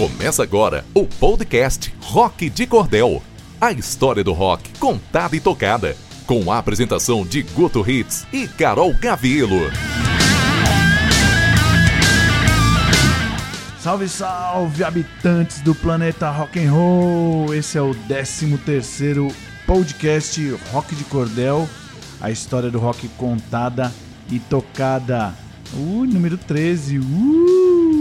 Começa agora o podcast Rock de Cordel. A história do rock contada e tocada. Com a apresentação de Guto Hits e Carol Gavielo. Salve, salve, habitantes do planeta rock and roll! Esse é o 13 terceiro podcast Rock de Cordel, a história do rock contada e tocada. Uh, número 13. Uh!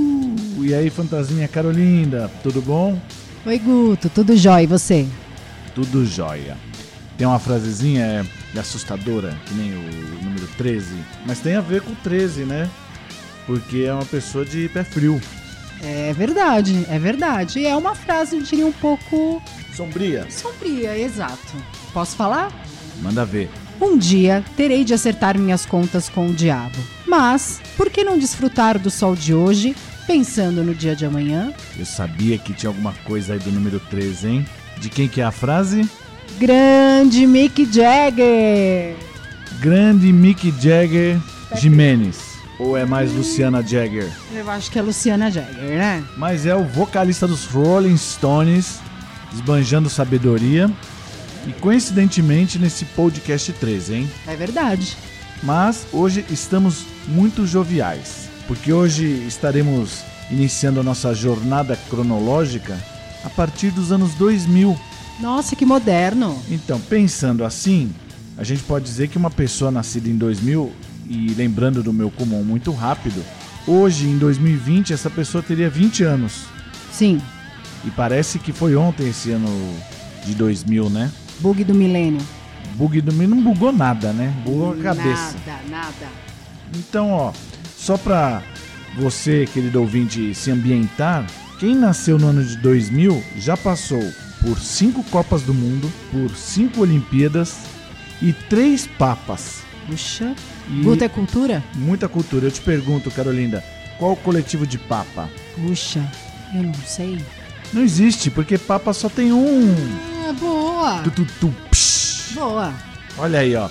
E aí, fantasminha Carolinda, tudo bom? Oi, Guto, tudo jóia e você? Tudo jóia. Tem uma frasezinha é, assustadora, que nem o número 13, mas tem a ver com o 13, né? Porque é uma pessoa de pé frio. É verdade, é verdade. E é uma frase, eu diria, um pouco Sombria. sombria, exato. Posso falar? Manda ver. Um dia terei de acertar minhas contas com o diabo. Mas, por que não desfrutar do sol de hoje, pensando no dia de amanhã? Eu sabia que tinha alguma coisa aí do número 13, hein? De quem que é a frase? Grande Mick Jagger! Grande Mick Jagger Jimenez. Ou é mais Luciana Jagger? Eu acho que é Luciana Jagger, né? Mas é o vocalista dos Rolling Stones, esbanjando sabedoria. E coincidentemente nesse podcast 13, hein? É verdade. Mas hoje estamos muito joviais, porque hoje estaremos iniciando a nossa jornada cronológica a partir dos anos 2000. Nossa, que moderno! Então, pensando assim, a gente pode dizer que uma pessoa nascida em 2000 e lembrando do meu comum muito rápido, hoje em 2020 essa pessoa teria 20 anos. Sim, E parece que foi ontem esse ano de 2000, né? bug do milênio. Bug do não bugou nada, né? Bugou a cabeça. Nada, nada. Então, ó, só pra você, querido ouvinte, se ambientar, quem nasceu no ano de 2000 já passou por cinco Copas do Mundo, por cinco Olimpíadas e três Papas. Puxa. Guto é cultura? muita cultura. Eu te pergunto, Carolinda, qual o coletivo de Papa? Puxa, eu não sei. Não existe, porque Papa só tem um. Ah, boa. Tu, tu, tu. Boa. Olha aí, ó.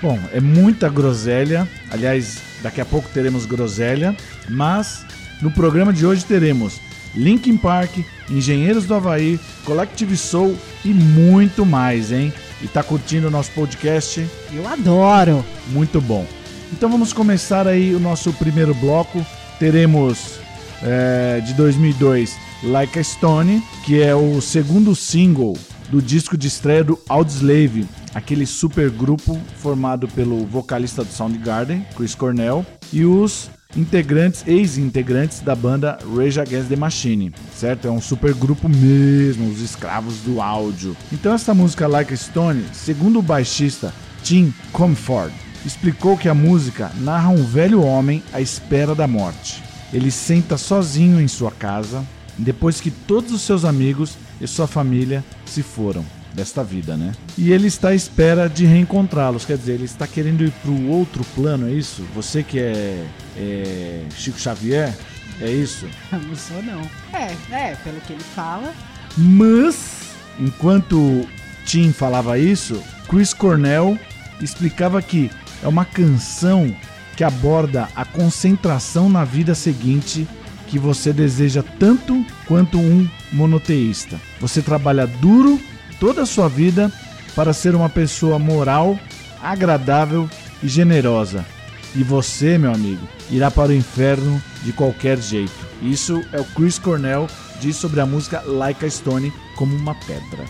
Bom, é muita groselha. Aliás, daqui a pouco teremos groselha. Mas no programa de hoje teremos Linkin Park, Engenheiros do Havaí, Collective Soul e muito mais, hein? E tá curtindo o nosso podcast? Eu adoro. Muito bom. Então vamos começar aí o nosso primeiro bloco. Teremos é, de 2002 Like a Stone, que é o segundo single do disco de estreia do Audioslave, aquele super grupo formado pelo vocalista do Soundgarden, Chris Cornell, e os integrantes, ex-integrantes da banda Rage Against the Machine, certo? É um super grupo mesmo, os escravos do áudio. Então essa música Like a Stone, segundo o baixista Tim Comfort, explicou que a música narra um velho homem à espera da morte. Ele senta sozinho em sua casa depois que todos os seus amigos e sua família se foram desta vida, né? E ele está à espera de reencontrá-los, quer dizer, ele está querendo ir para o outro plano, é isso? Você que é, é Chico Xavier, é isso? Não sou não. É, é, pelo que ele fala. Mas, enquanto Tim falava isso, Chris Cornell explicava que é uma canção que aborda a concentração na vida seguinte que você deseja tanto quanto um monoteísta. Você trabalha duro toda a sua vida para ser uma pessoa moral, agradável e generosa. E você, meu amigo, irá para o inferno de qualquer jeito. Isso é o Chris Cornell diz sobre a música Like a Stone como uma pedra.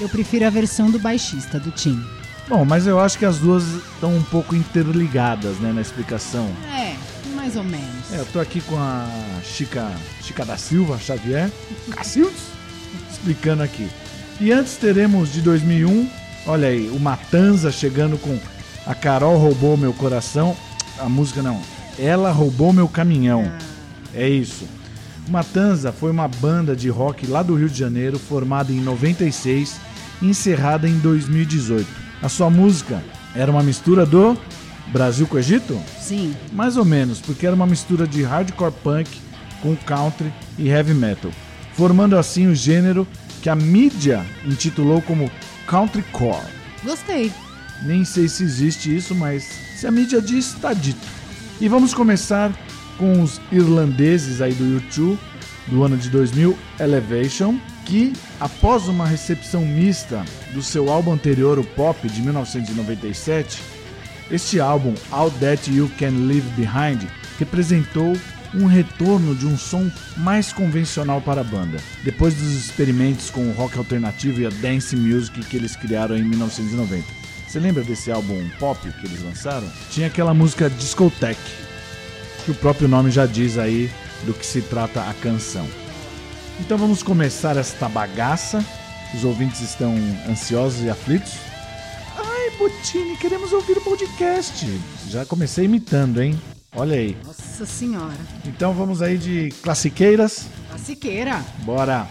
Eu prefiro a versão do baixista, do Tim. Bom, mas eu acho que as duas estão um pouco interligadas, né, na explicação. É, mais ou menos. É, eu tô aqui com a Chica, Chica da Silva Xavier, Cacildes, explicando aqui. E antes teremos de 2001, olha aí, o Matanza chegando com A Carol Roubou Meu Coração, a música não, Ela Roubou Meu Caminhão, é isso. O Matanza foi uma banda de rock lá do Rio de Janeiro, formada em 96 e encerrada em 2018. A sua música era uma mistura do Brasil com o Egito? Sim. Mais ou menos, porque era uma mistura de hardcore punk com country e heavy metal, formando assim o gênero que a mídia intitulou como countrycore. Gostei. Nem sei se existe isso, mas se a mídia diz, está dito. E vamos começar com os irlandeses aí do YouTube, do ano de 2000, Elevation, que após uma recepção mista do seu álbum anterior, o Pop, de 1997, este álbum, All That You Can Leave Behind, representou um retorno de um som mais convencional para a banda, depois dos experimentos com o rock alternativo e a dance music que eles criaram em 1990. Você lembra desse álbum pop que eles lançaram? Tinha aquela música Discotheque, que o próprio nome já diz aí do que se trata a canção. Então vamos começar esta bagaça. Os ouvintes estão ansiosos e aflitos? Ai, Botini, queremos ouvir o podcast. Já comecei imitando, hein? Olha aí. Nossa senhora. Então vamos aí de classiqueiras. Classiqueira. Bora.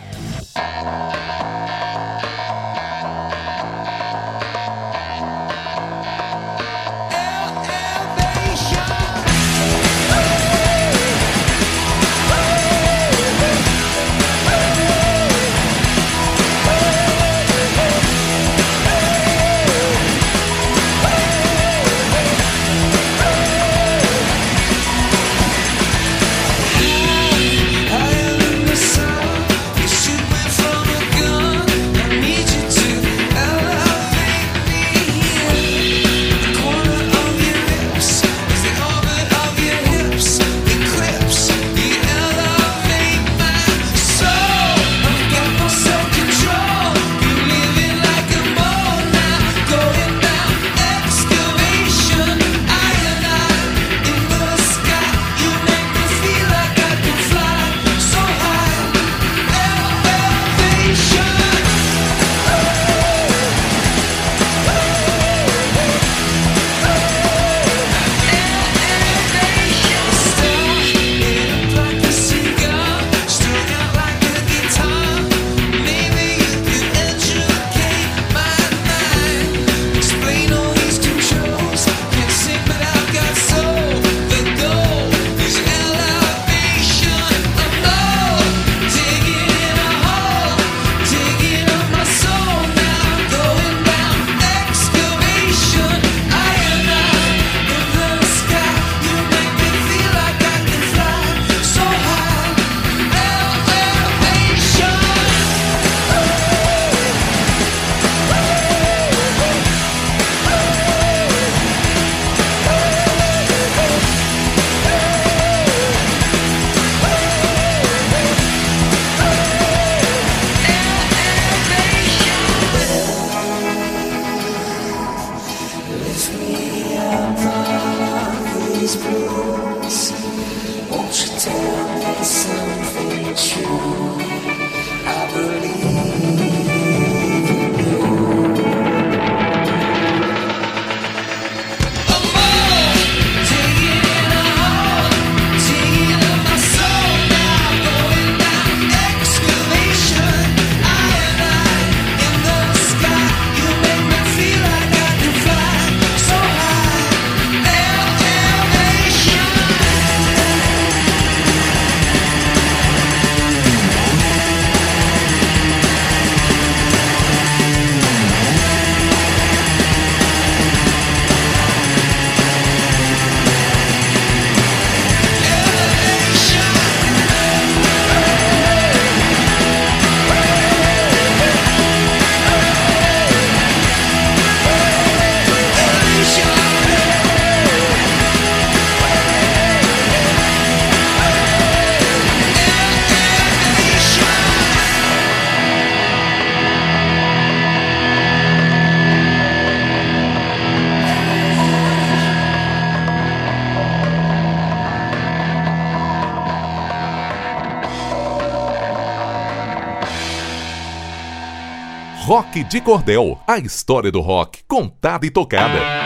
Rock de Cordel, a história do rock contada e tocada.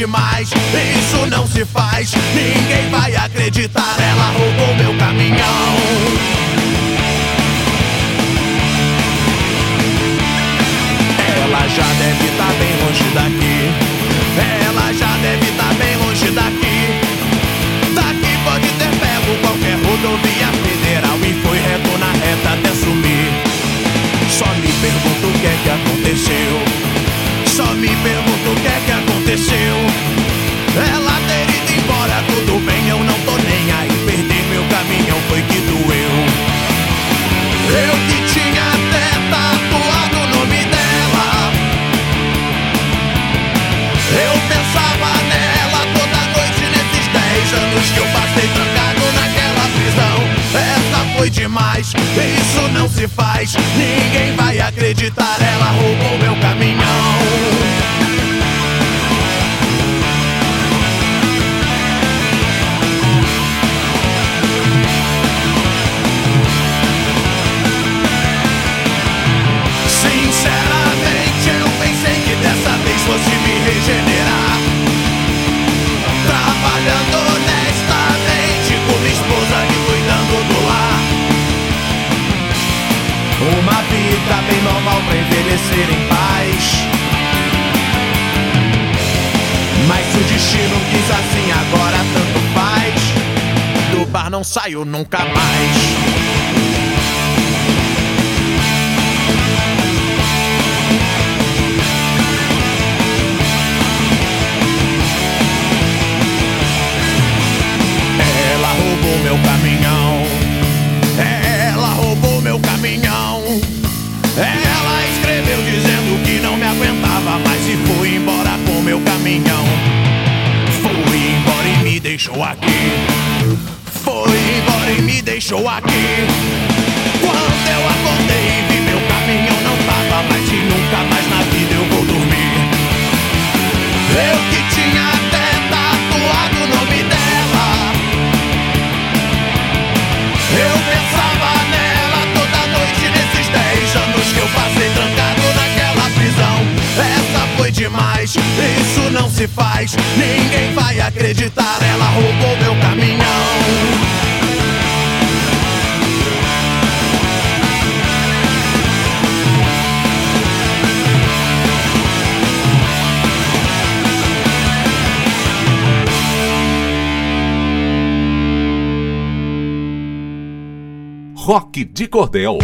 Demais, isso não se faz. Ninguém vai acreditar, ela roubou meu caminhão. Ela já deve estar bem longe daqui. Ela já deve estar bem longe daqui. Daqui pode ter pego qualquer rodovia federal e foi reto na reta até sumir. Só me pergunto o que é que aconteceu. Faz. Ninguém vai acreditar, ela roubou meu caminhão. Envelhecer em paz. Mas se o destino quis assim, agora tanto faz. Do bar não saio nunca mais. Deixou aqui. Foi embora e me deixou aqui. Quando eu acordei vi meu caminhão não tava mais e nunca mais na vida eu vou dormir. Eu que tinha até tatuado o nome dela. Eu pensava nela toda noite nesses 10 anos que eu passei trancado naquela prisão. Essa foi demais, isso não se faz. Ninguém vai acreditar, ela roubou meu caminhão. Rock de Cordel.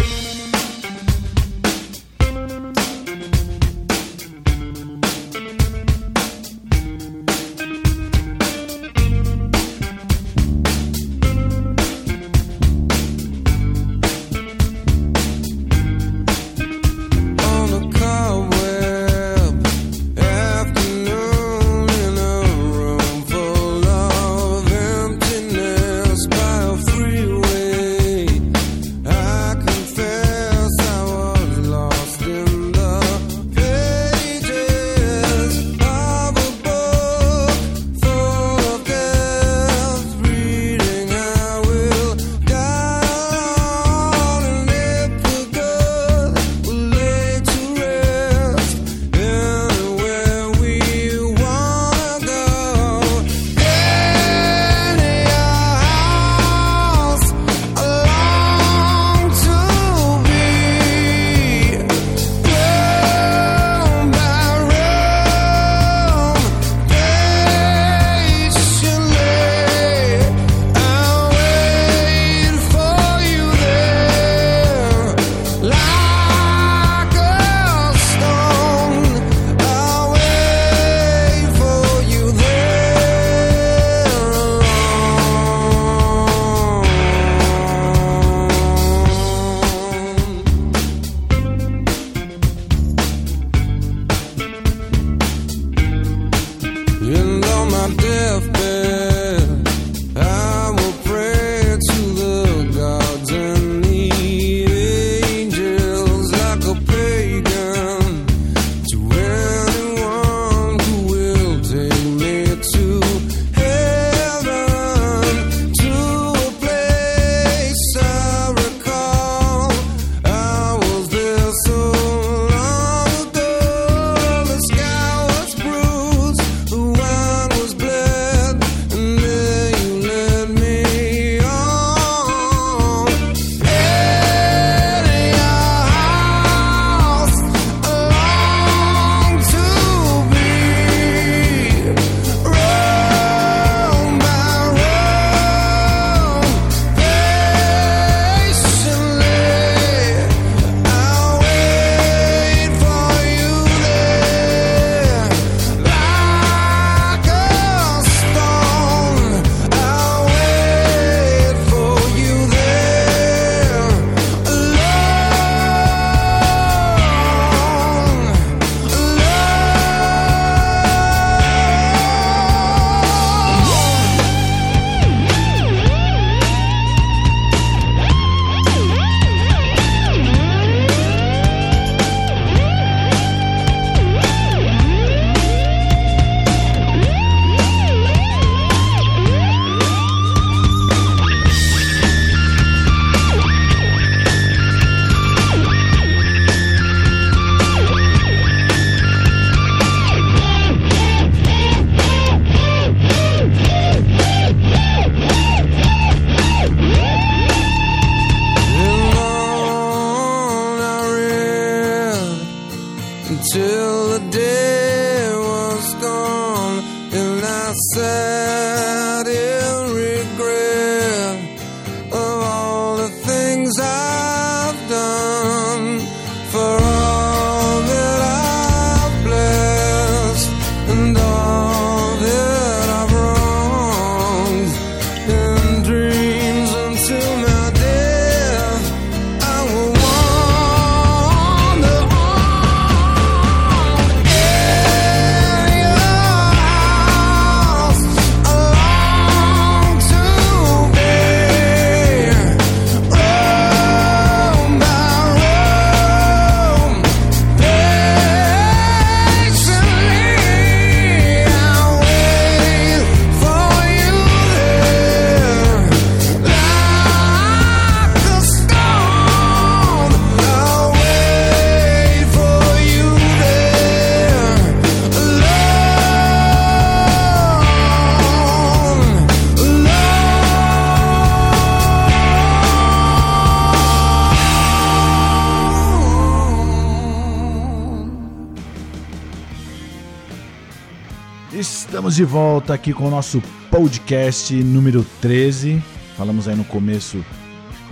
Estamos de volta aqui com o nosso podcast número 13. Falamos aí no começo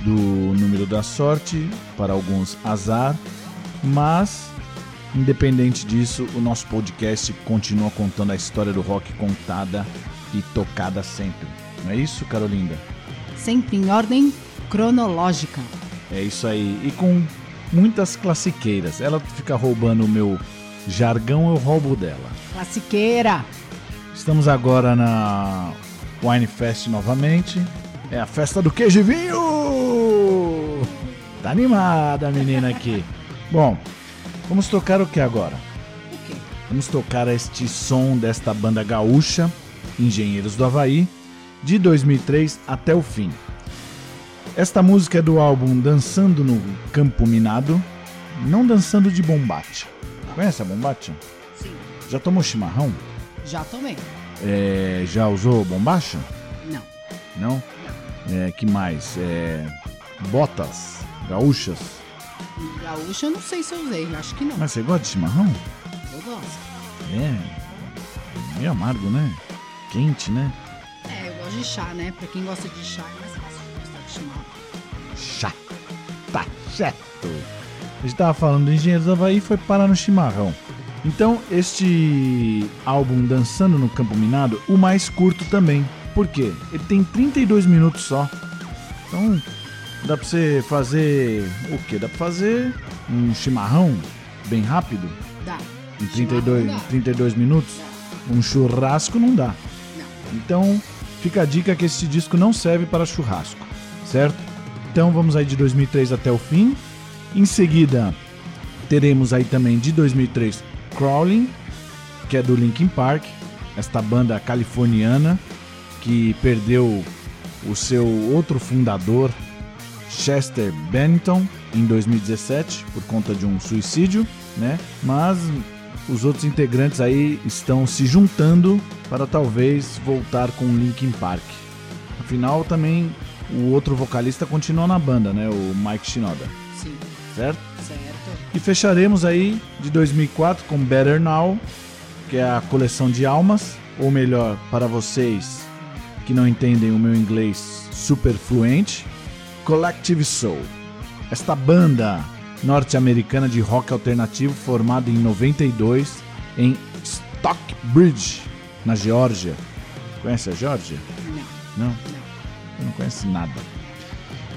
do número da sorte, para alguns azar, mas independente disso, o nosso podcast continua contando a história do rock contada e tocada sempre. Não é isso, Carolinda? Sempre em ordem cronológica. É isso aí. E com muitas classiqueiras. Ela fica roubando o meu jargão, eu roubo dela. Classiqueira. Estamos agora na Wine Fest novamente. É a festa do queijo e vinho! Tá animada a menina aqui. Bom, vamos tocar o que agora? Vamos tocar este som desta banda gaúcha, Engenheiros do Havaí, de 2003 até o fim. Esta música é do álbum Dançando no Campo Minado, não dançando de bombacha. Conhece a bombacha? Sim. Já tomou chimarrão? Já tomei. É, já usou bombacha? Não. Não? É, que mais? É, botas gaúchas. Gaúcha eu não sei se eu usei, acho que não. Mas você gosta de chimarrão? Eu gosto. É. Meio amargo, né? Quente, né? É, eu gosto de chá, né? Pra quem gosta de chá é mais fácil de gostar de chimarrão. Chá. Tá certo. A gente tava falando do Engenheiros do Havaí e foi parar no chimarrão. Então, este álbum Dançando no Campo Minado, o mais curto também. Por quê? Ele tem 32 minutos só. Então, dá pra você fazer o quê? Dá pra fazer um chimarrão bem rápido, Dá. em 32, Chimarrão dá. 32 minutos. Um churrasco não dá. Não. Então, fica a dica que esse disco não serve para churrasco, certo? Então, vamos aí de 2003 até o fim. Em seguida, teremos aí também de 2003 Crawling, que é do Linkin Park, esta banda californiana que perdeu o seu outro fundador, Chester Bennington, em 2017 por conta de um suicídio, né? Mas os outros integrantes aí estão se juntando para talvez voltar com o Linkin Park. Afinal, também o outro vocalista continua na banda, né? O Mike Shinoda, Sim. certo? Certo. E fecharemos aí de 2004 com Better Now, que é a coleção de almas, ou melhor, para vocês que não entendem o meu inglês super fluente, Collective Soul. Esta banda norte-americana de rock alternativo formada em 92 em Stockbridge, na Geórgia. Conhece a Geórgia? Não. Não? Eu não conhece nada.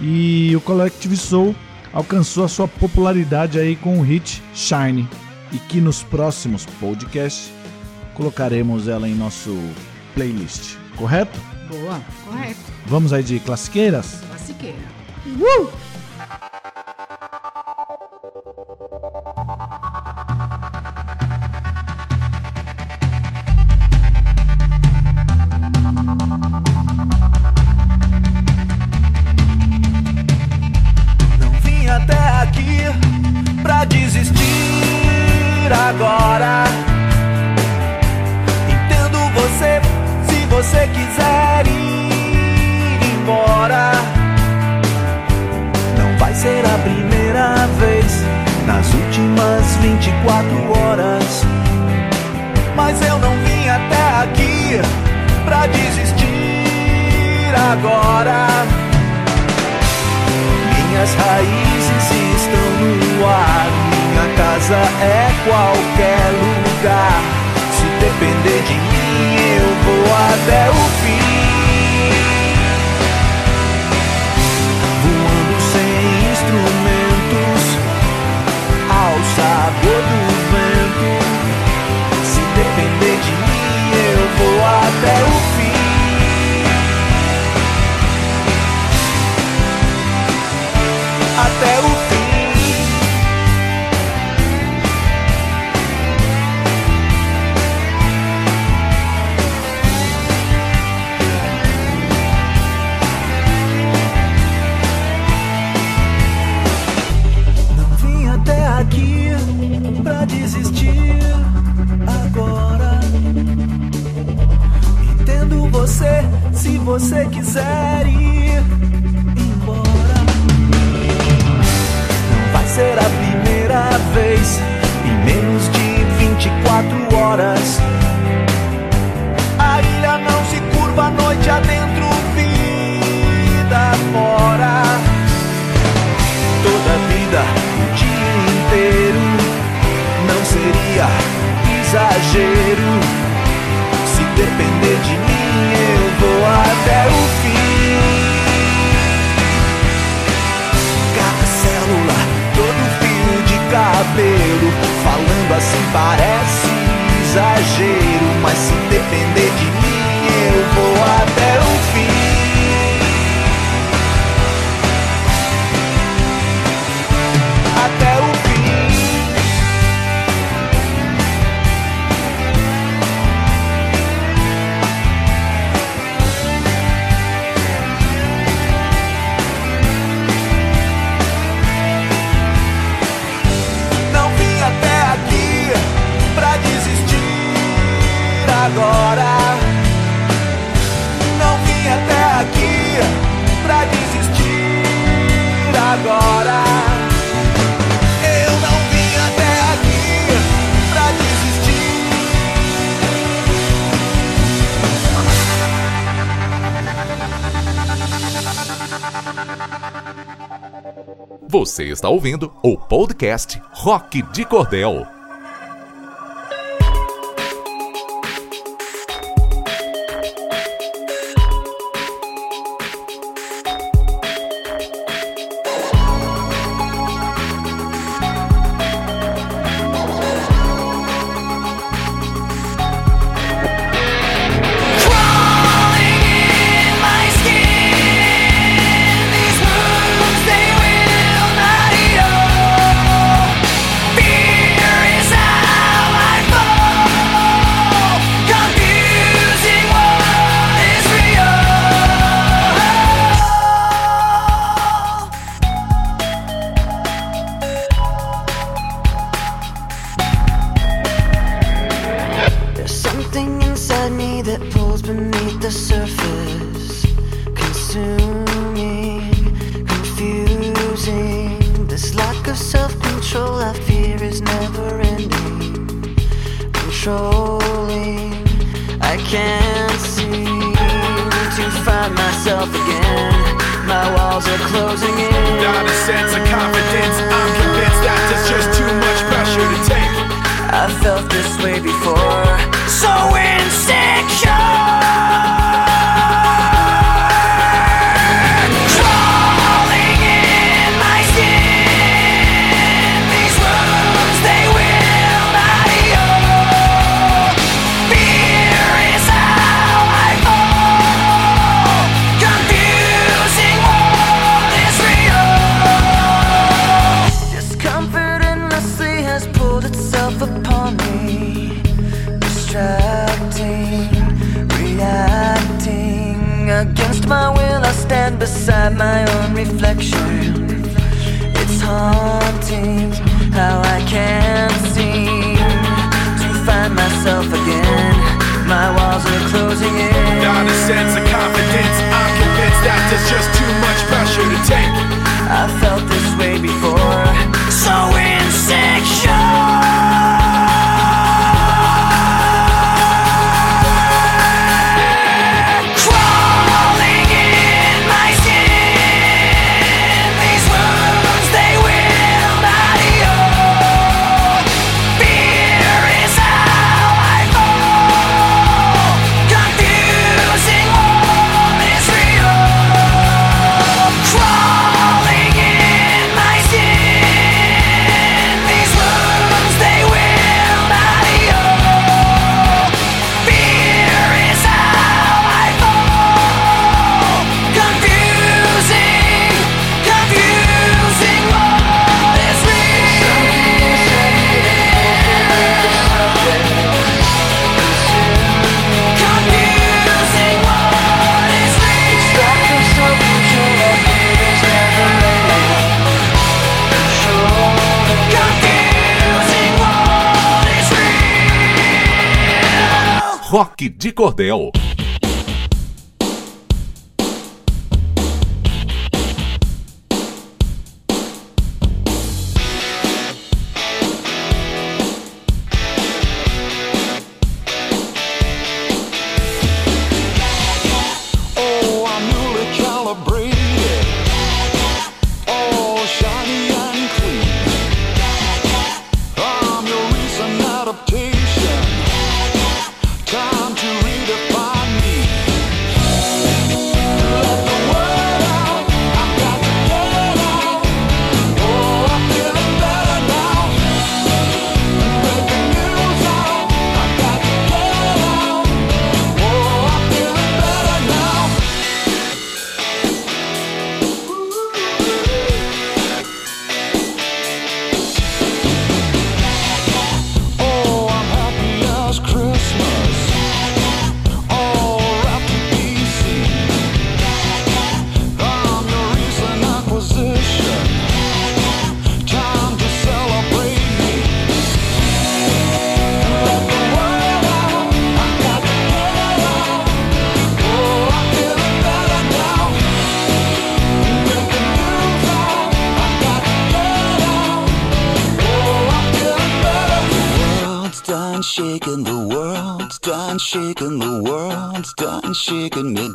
E o Collective Soul alcançou a sua popularidade aí com o hit Shine e que nos próximos podcasts colocaremos ela em nosso playlist, correto? Boa. Correto. Vamos aí de classiqueiras? Classiqueira. Não Você está ouvindo o podcast Rock de Cordel. Cordel. making me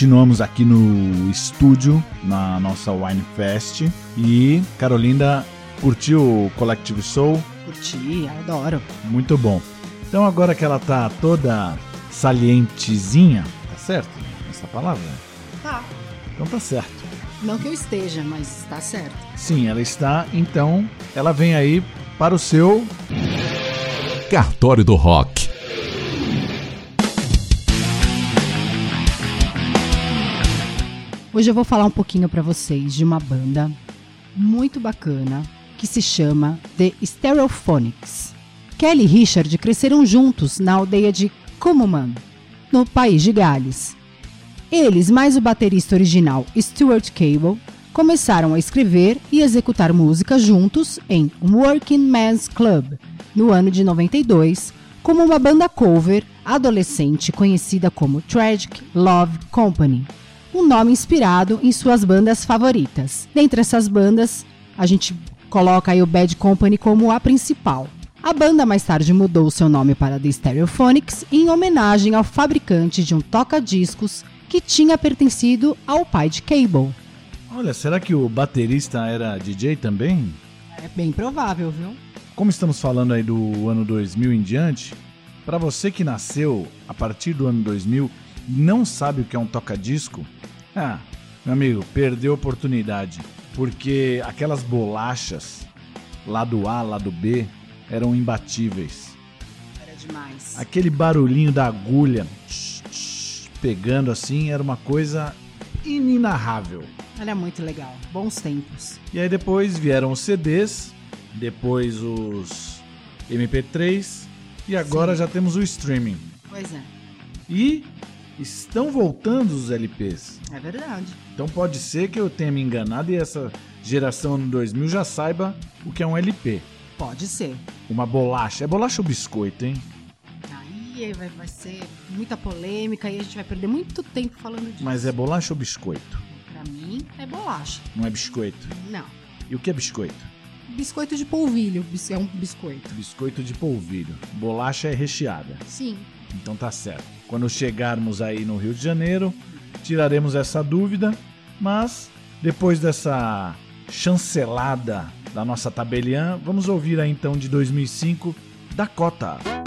Continuamos aqui no estúdio, na nossa Wine Fest. E Carolinda curtiu o Collective Soul? Curti, adoro. Muito bom. Então agora que ela tá toda salientezinha, tá certo essa palavra? Tá. Então tá certo. Não que eu esteja, mas tá certo. Sim, ela está, então ela vem aí para o seu Cartório do Rock. Hoje eu vou falar um pouquinho pra vocês de uma banda muito bacana que se chama The Stereophonics. Kelly e Richard cresceram juntos na aldeia de Cumuman, no país de Gales. Eles, mais o baterista original Stuart Cable, começaram a escrever e executar música juntos em Working Men's Club, no ano de 92, como uma banda cover adolescente conhecida como Tragic Love Company, um nome inspirado em suas bandas favoritas. Dentre essas bandas, a gente coloca aí o Bad Company como a principal. A banda mais tarde mudou seu nome para The Stereophonics em homenagem ao fabricante de um toca-discos que tinha pertencido ao pai de Cable. Olha, será que o baterista era DJ também? É bem provável, viu? Como estamos falando aí do ano 2000 em diante, para você que nasceu a partir do ano 2000 e não sabe o que é um toca-disco, ah, meu amigo, perdeu a oportunidade, porque aquelas bolachas lado A, lado B eram imbatíveis. Era demais. Aquele barulhinho da agulha tch, tch, pegando assim era uma coisa inenarrável. Era muito legal. Bons tempos. E aí depois vieram os CDs, depois os MP3 e agora Sim. já temos o streaming. Pois é. E estão voltando os LPs. É verdade. Então pode ser que eu tenha me enganado e essa geração ano 2000 já saiba o que é um LP. Pode ser. Uma bolacha. É bolacha ou biscoito, hein? Aí vai, vai ser muita polêmica e a gente vai perder muito tempo falando disso. Mas é bolacha ou biscoito? Pra mim, é bolacha. Não é biscoito. Não. E o que é biscoito? Biscoito de polvilho. É um biscoito. Biscoito de polvilho. Bolacha é recheada. Sim. Então tá certo. Quando chegarmos aí no Rio de Janeiro, tiraremos essa dúvida, mas depois dessa chancelada da nossa tabeliã, vamos ouvir aí então de 2005 Dakota.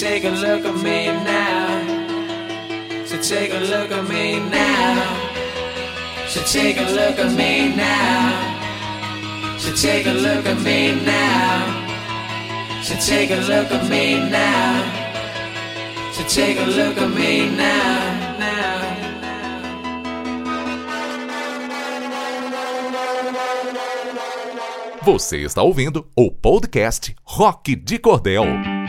Take a look at me now. So take a look at me now. So take a look at me now. So take a look at me now. So take a look at me now. So take a look at me now. Você está ouvindo o podcast Rock de Cordel.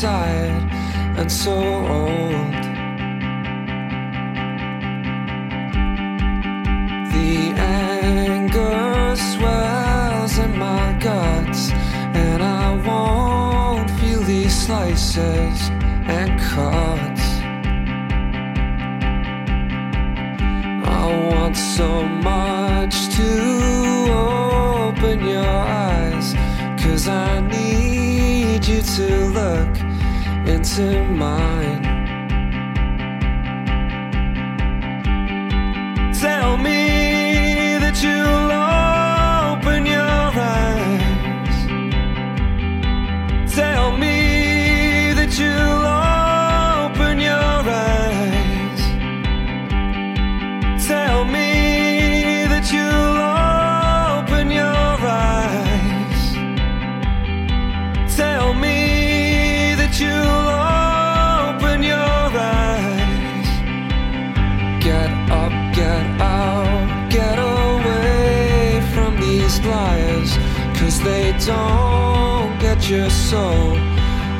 Getting so tired and so old. in my don't get your soul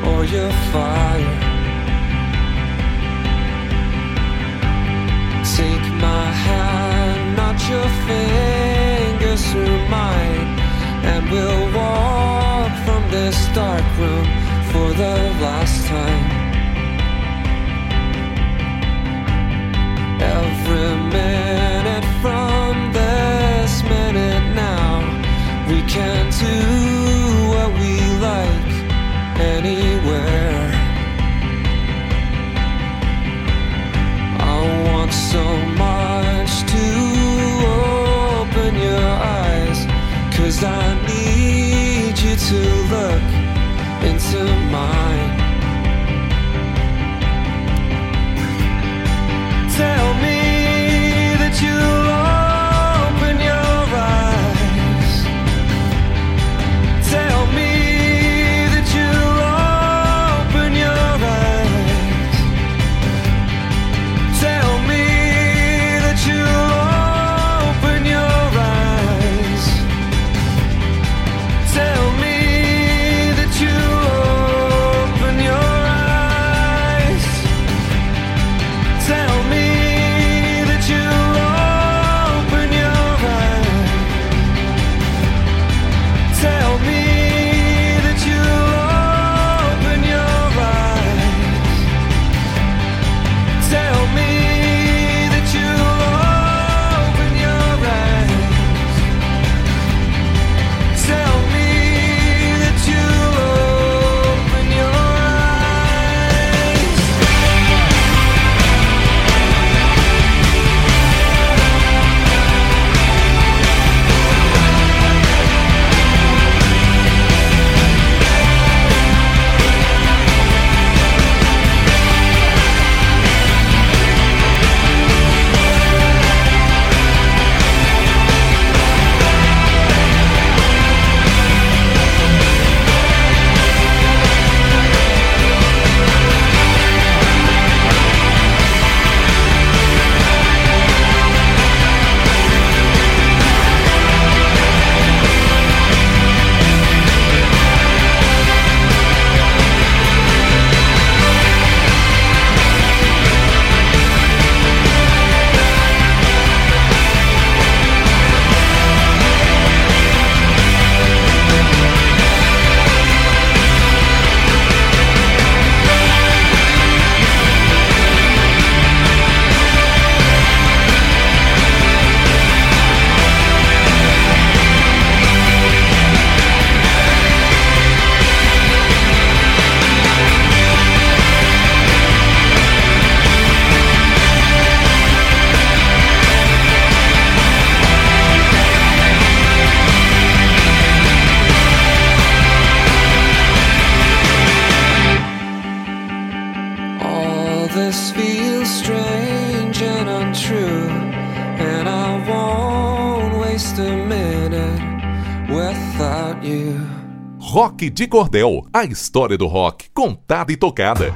or your fire. Take my hand, not your fingers through mine, and we'll walk from this dark room for the last time. Every minute can do what we like anywhere. I want so much to open your eyes, cause I need you to look into mine. Tell me that you Rock de Cordel, a história do rock contada e tocada.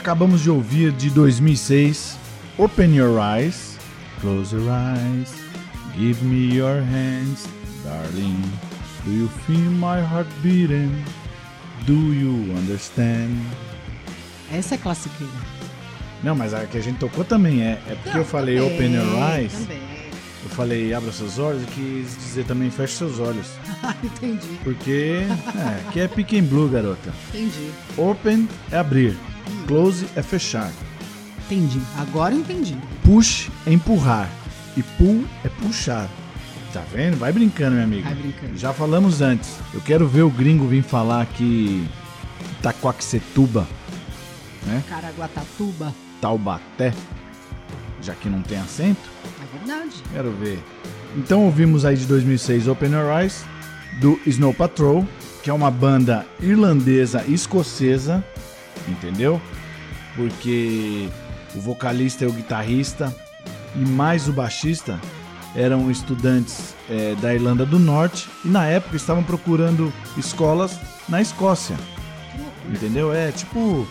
Acabamos de ouvir de 2006 Open Your Eyes, Close Your Eyes, Give Me Your Hands, Darling. Do you feel my heart beating? Do you understand? Essa é classiqueira. Não, mas a que a gente tocou também é. É porque eu falei Também, Open Your Eyes, Também. eu falei Abra seus olhos, eu quis dizer também Feche seus olhos. entendi, Porque é, que é pick and blue, garota. entendi, Open é abrir, close é fechar, entendi. Agora entendi. push é empurrar, e pull é puxar. Tá vendo? Vai brincando, meu amigo. Vai brincando. Já falamos antes. Eu quero ver o gringo vir falar que Itacoaxetuba, né? Caraguatatuba. Taubaté, já que não tem acento. É verdade. Quero ver. Então ouvimos aí de 2006 Open Your Eyes, do Snow Patrol, que é uma banda irlandesa e escocesa, entendeu? Porque o vocalista e o guitarrista e mais o baixista eram estudantes eh, da Irlanda do Norte e na época estavam procurando escolas na Escócia, entendeu? É tipo,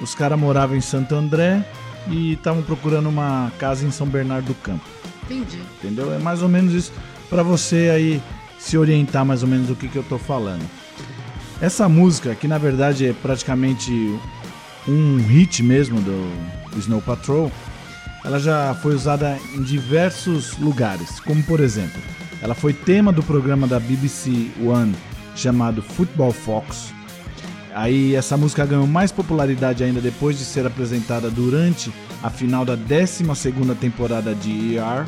os caras moravam em Santo André e estavam procurando uma casa em São Bernardo do Campo Entendi. entendeu? É mais ou menos isso para você aí se orientar mais ou menos do que, que eu tô falando. Essa música, que na verdade é praticamente um hit mesmo do, Snow Patrol, ela já foi usada em diversos lugares, como por exemplo, ela foi tema do programa da BBC One chamado Football Fox. Aí essa música ganhou mais popularidade ainda depois de ser apresentada durante a final da 12ª temporada de ER.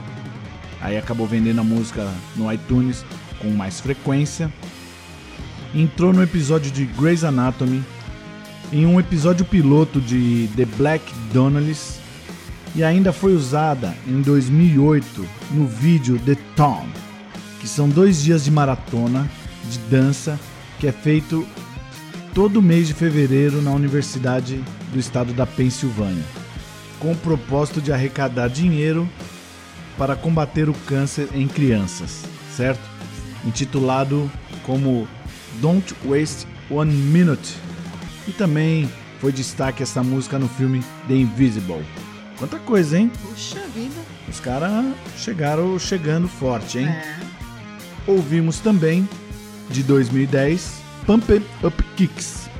Aí acabou vendendo a música no iTunes com mais frequência. Entrou no episódio de Grey's Anatomy, em um episódio piloto de The Black Donnellys e ainda foi usada em 2008 no vídeo The Tom, que são dois dias de maratona de dança que é feito todo mês de fevereiro na Universidade do Estado da Pensilvânia, com o propósito de arrecadar dinheiro para combater o câncer em crianças, certo? Intitulado como Don't Waste One Minute. E também foi destaque essa música no filme The Invisible. Quanta coisa, hein? Puxa vida. Os caras chegaram chegando forte, hein? É. Ouvimos também, de 2010, Pump It Up Kicks.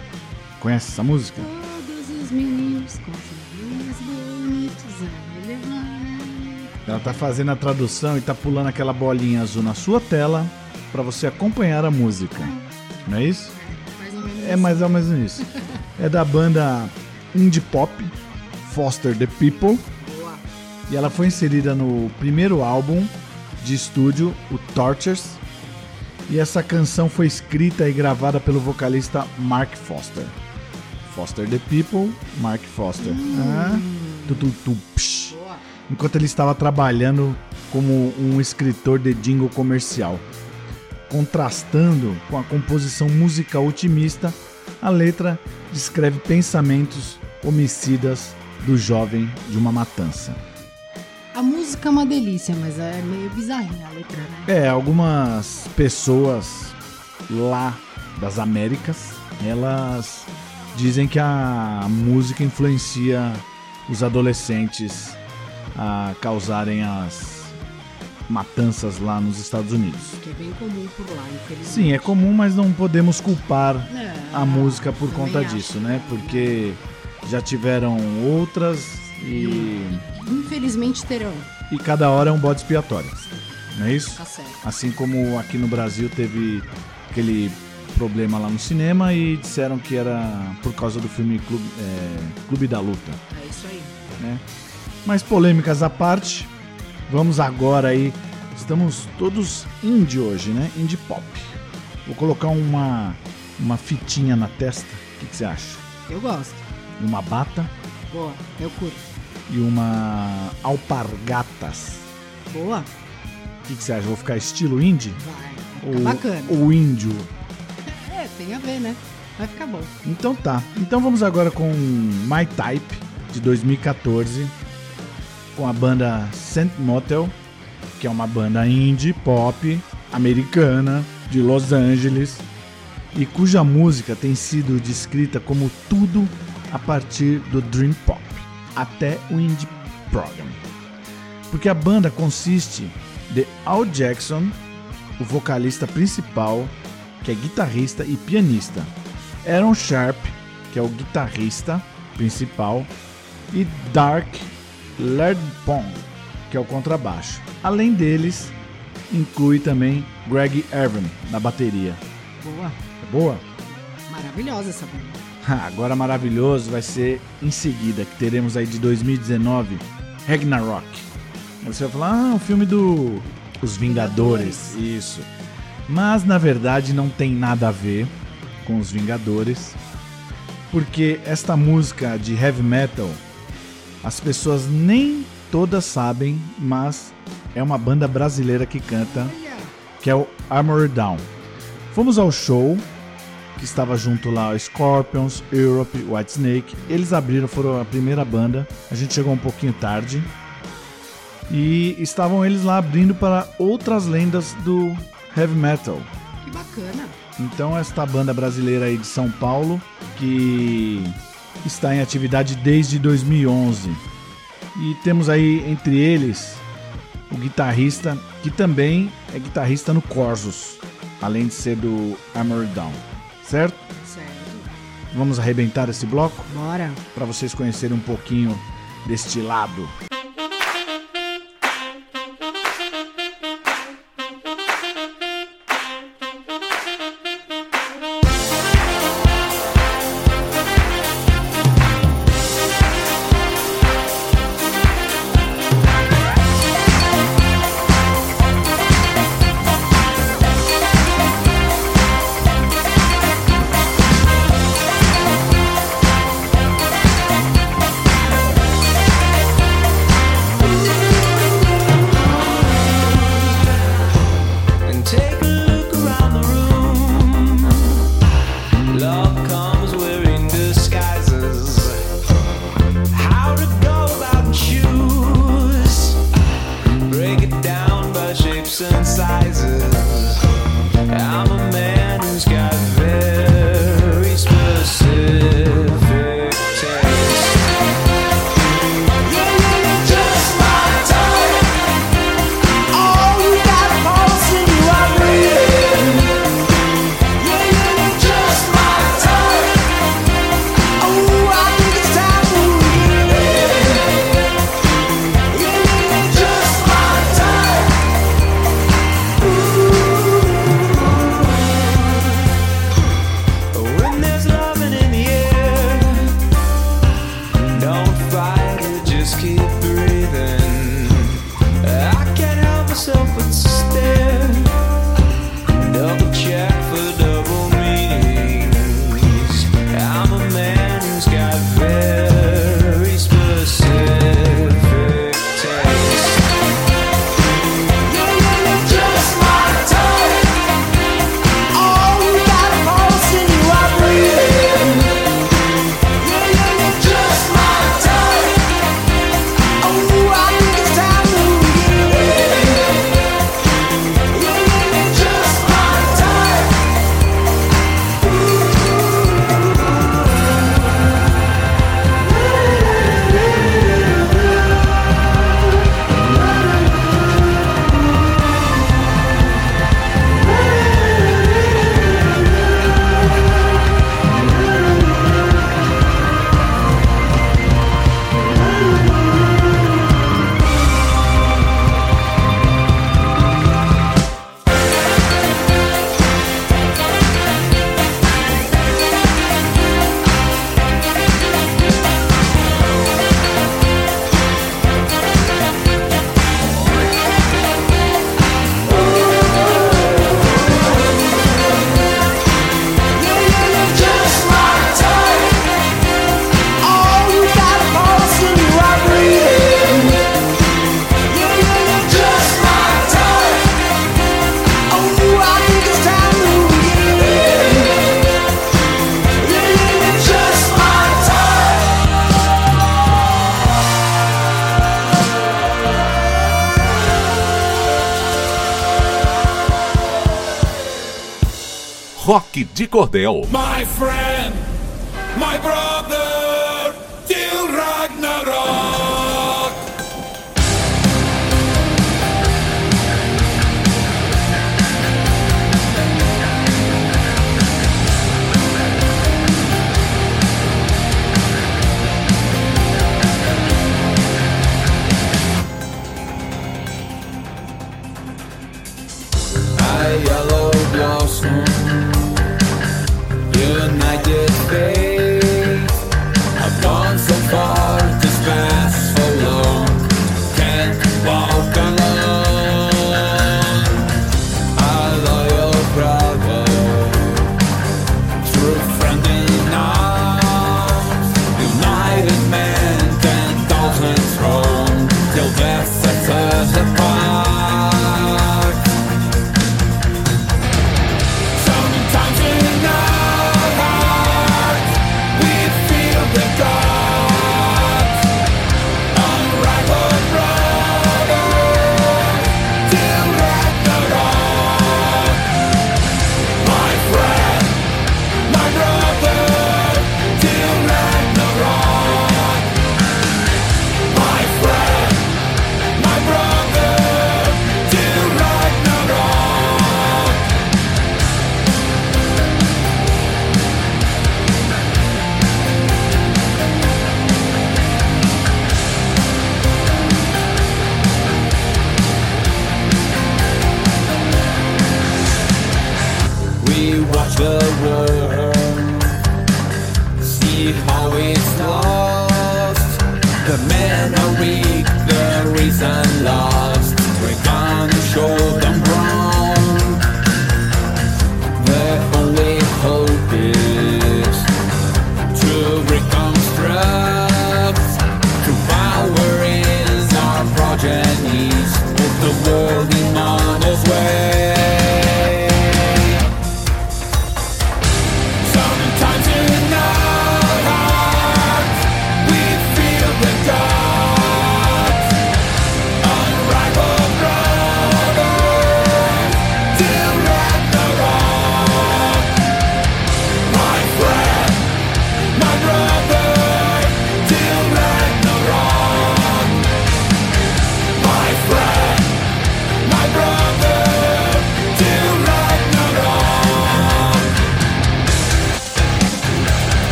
Conhece essa música? Todos os meninos com bonitos a elevar. Ela tá fazendo a tradução e tá pulando aquela bolinha azul na sua tela para você acompanhar a música. Não é isso? É mais ou menos isso. É da banda indie pop Foster the People boa. e ela foi inserida no primeiro álbum de estúdio, o Tortures. E essa canção foi escrita e gravada pelo vocalista Mark Foster. Foster the People, Mark Foster. Ah, tu, tu, tu, enquanto ele estava trabalhando como um escritor de jingle comercial. Contrastando com a composição musical otimista, a letra descreve pensamentos homicidas do jovem de uma matança. A música é uma delícia, mas é meio bizarrinha a letra, né? É, algumas pessoas lá das Américas, elas dizem que a música influencia os adolescentes a causarem as matanças lá nos Estados Unidos. Que é bem comum por lá, infelizmente. Sim, é comum, mas não podemos culpar É, a música por conta acho disso, né? não. Porque já tiveram outras e, Infelizmente terão. e cada hora é um bode expiatório. Não é isso? Tá certo. Assim como aqui no Brasil teve aquele problema lá no cinema e disseram que era por causa do filme Clube, é, Clube da Luta. É isso aí. né? Mas polêmicas à parte, vamos agora aí. Estamos todos indie hoje, né? Indie pop. Vou colocar uma, uma fitinha na testa. O que, que você acha? Eu gosto. Uma bata Boa. Eu curto. e uma alpargatas. Boa. O que, que você acha? Vou ficar estilo indie? Vai. Ou, bacana. ou índio? É, tem a ver, né? Vai ficar bom. Então tá. Então vamos agora com My Type de 2014 com a banda Saint Motel, que é uma banda indie pop americana de Los Angeles e cuja música tem sido descrita como tudo a partir do dream pop até o indie program. Porque a banda consiste de Al Jackson, o vocalista principal, que é guitarrista e pianista, Aaron Sharp, que é o guitarrista principal, e Dark Lardpong, que é o contrabaixo. Além deles, inclui também Greg Irvin na bateria. Boa. É boa? Maravilhosa essa banda. Agora maravilhoso vai ser em seguida, que teremos aí de 2019 Ragnarok. Você vai falar, ah, o filme do Os Vingadores. Isso. Mas na verdade não tem nada a ver com os Vingadores, porque esta música de heavy metal as pessoas nem todas sabem, mas é uma banda brasileira que canta, que é o Armored Down. Fomos ao show, que estava junto lá Scorpions, Europe, Whitesnake. Eles abriram, foram a primeira banda. A gente chegou um pouquinho tarde. E estavam eles lá abrindo para outras lendas do heavy metal. Que bacana. Então esta banda brasileira aí de São Paulo, que está em atividade desde 2011. E temos aí entre eles o guitarrista, que também é guitarrista no Corsos, além de ser do Armored Down, certo? Certo. Vamos arrebentar esse bloco Bora. para vocês conhecerem um pouquinho deste lado. De Cordel. My friend, the world.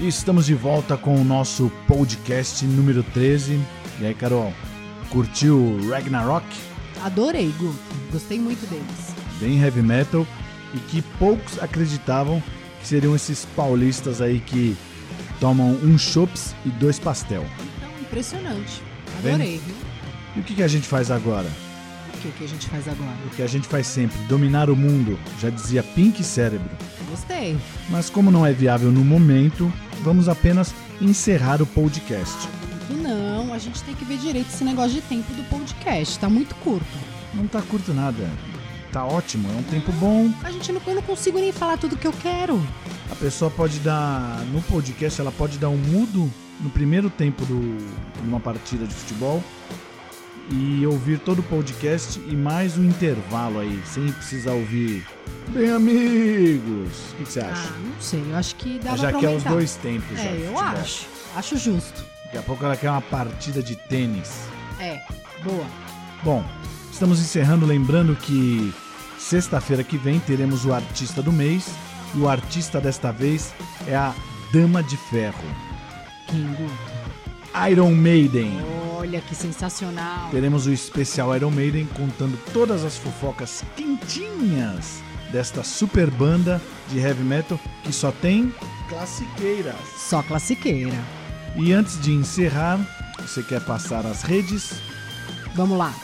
E estamos de volta com o nosso podcast número 13. E aí, Carol, curtiu Ragnarok? Adorei, Guto. Gostei muito deles. Bem heavy metal e que poucos acreditavam que seriam esses paulistas aí que tomam um chops e dois pastel. Então, impressionante. vendo? Adorei, viu? E o que, que a gente faz agora? O que, que a gente faz agora? O que a gente faz sempre, dominar o mundo, já dizia Pink Cérebro. Gostei. Mas como não é viável no momento, vamos apenas encerrar o podcast. Não. A gente tem que ver direito esse negócio de tempo do podcast. Tá muito curto. Não tá curto nada. Tá ótimo, é um tempo bom. A gente não, eu não consigo nem falar tudo que eu quero. A pessoa pode dar. No podcast, ela pode dar um mudo no primeiro tempo de uma partida de futebol e ouvir todo o podcast e mais um intervalo aí, sem precisar ouvir. Bem, amigos! O que que você acha? Ah, não sei. Eu acho que já pra quer os aumentar. dois tempos. já, É, de eu futebol. acho. Acho justo. Daqui a pouco ela quer uma partida de tênis. É, boa. Bom, estamos encerrando lembrando que sexta-feira que vem teremos o artista do mês e o artista desta vez é a Dama de Ferro, Guto? Iron Maiden. Olha que sensacional. Teremos o especial Iron Maiden contando todas as fofocas quentinhas desta super banda de heavy metal que só tem classiqueiras. Só classiqueira. E antes de encerrar, você quer passar as redes? Vamos lá.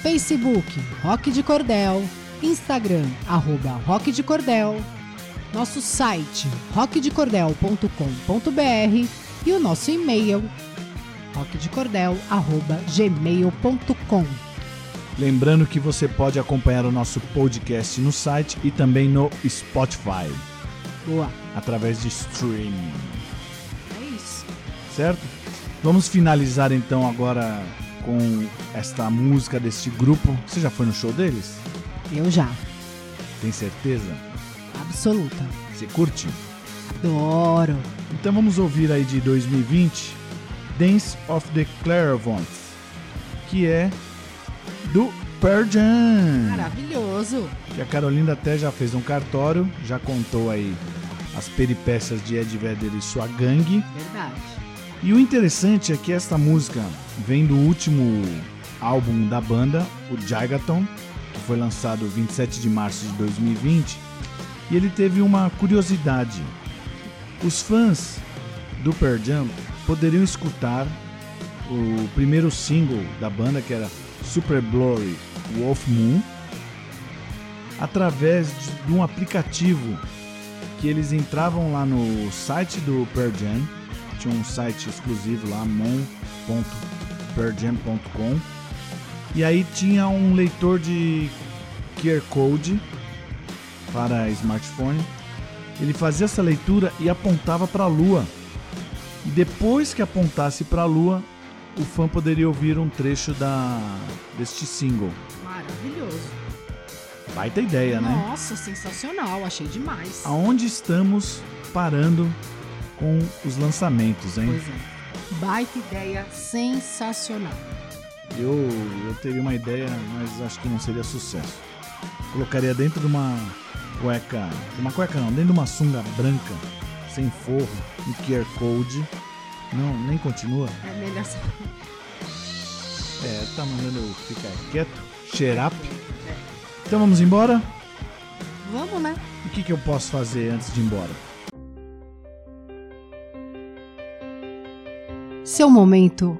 Facebook, Rock de Cordel. Instagram, arroba Rock de Cordel. Nosso site, rockdecordel.com.br e o nosso e-mail, rockdecordel.gmail.com. Lembrando que você pode acompanhar o nosso podcast no site e também no Spotify, Boa. através de streaming, É isso. certo? Vamos finalizar então agora com esta música deste grupo. Você já foi no show deles? Eu já. Tem certeza? Absoluta. Você curte? Adoro. Então vamos ouvir aí de 2020 Dance of the Clairvoyants, que é do Pearl Jam. Maravilhoso. Que a Carolina até já fez um cartório, já contou aí as peripécias de Ed Vedder e sua gangue. Verdade. E o interessante é que esta música vem do último álbum da banda, o Gigaton, que foi lançado 27 de março de 2020. E ele teve uma curiosidade. Os fãs do Pearl Jam poderiam escutar o primeiro single da banda, que era Super Glory Wolf Moon, através de, de um aplicativo que eles entravam lá no site do Pearl Jam, tinha um site exclusivo lá, mon.pearljam.com, e aí tinha um leitor de QR Code para smartphone. Ele fazia essa leitura e apontava para a lua. E depois que apontasse para a lua, o fã poderia ouvir um trecho da deste single. Maravilhoso. Baita ideia, né? Nossa, sensacional. Achei demais. Aonde estamos parando com os lançamentos, hein? Pois é. Baita ideia sensacional. Eu, eu teria uma ideia, mas acho que não seria sucesso. Colocaria dentro de uma cueca. de Uma cueca não, dentro de uma sunga branca, sem forro, um QR Code. Não, nem continua. É melhor. É, tá mandando eu ficar quieto. Xerap. Então vamos embora? Vamos, né? O que, que eu posso fazer antes de ir embora? Seu momento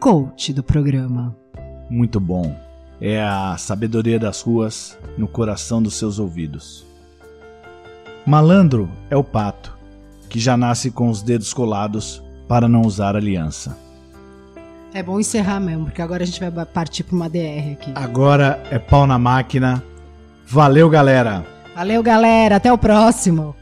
coach do programa. Muito bom. É a sabedoria das ruas no coração dos seus ouvidos. Malandro é o pato, que já nasce com os dedos colados para não usar aliança. É bom encerrar mesmo, porque agora a gente vai partir para uma DR aqui. Agora é pau na máquina. Valeu, galera! Valeu, galera. Até o próximo.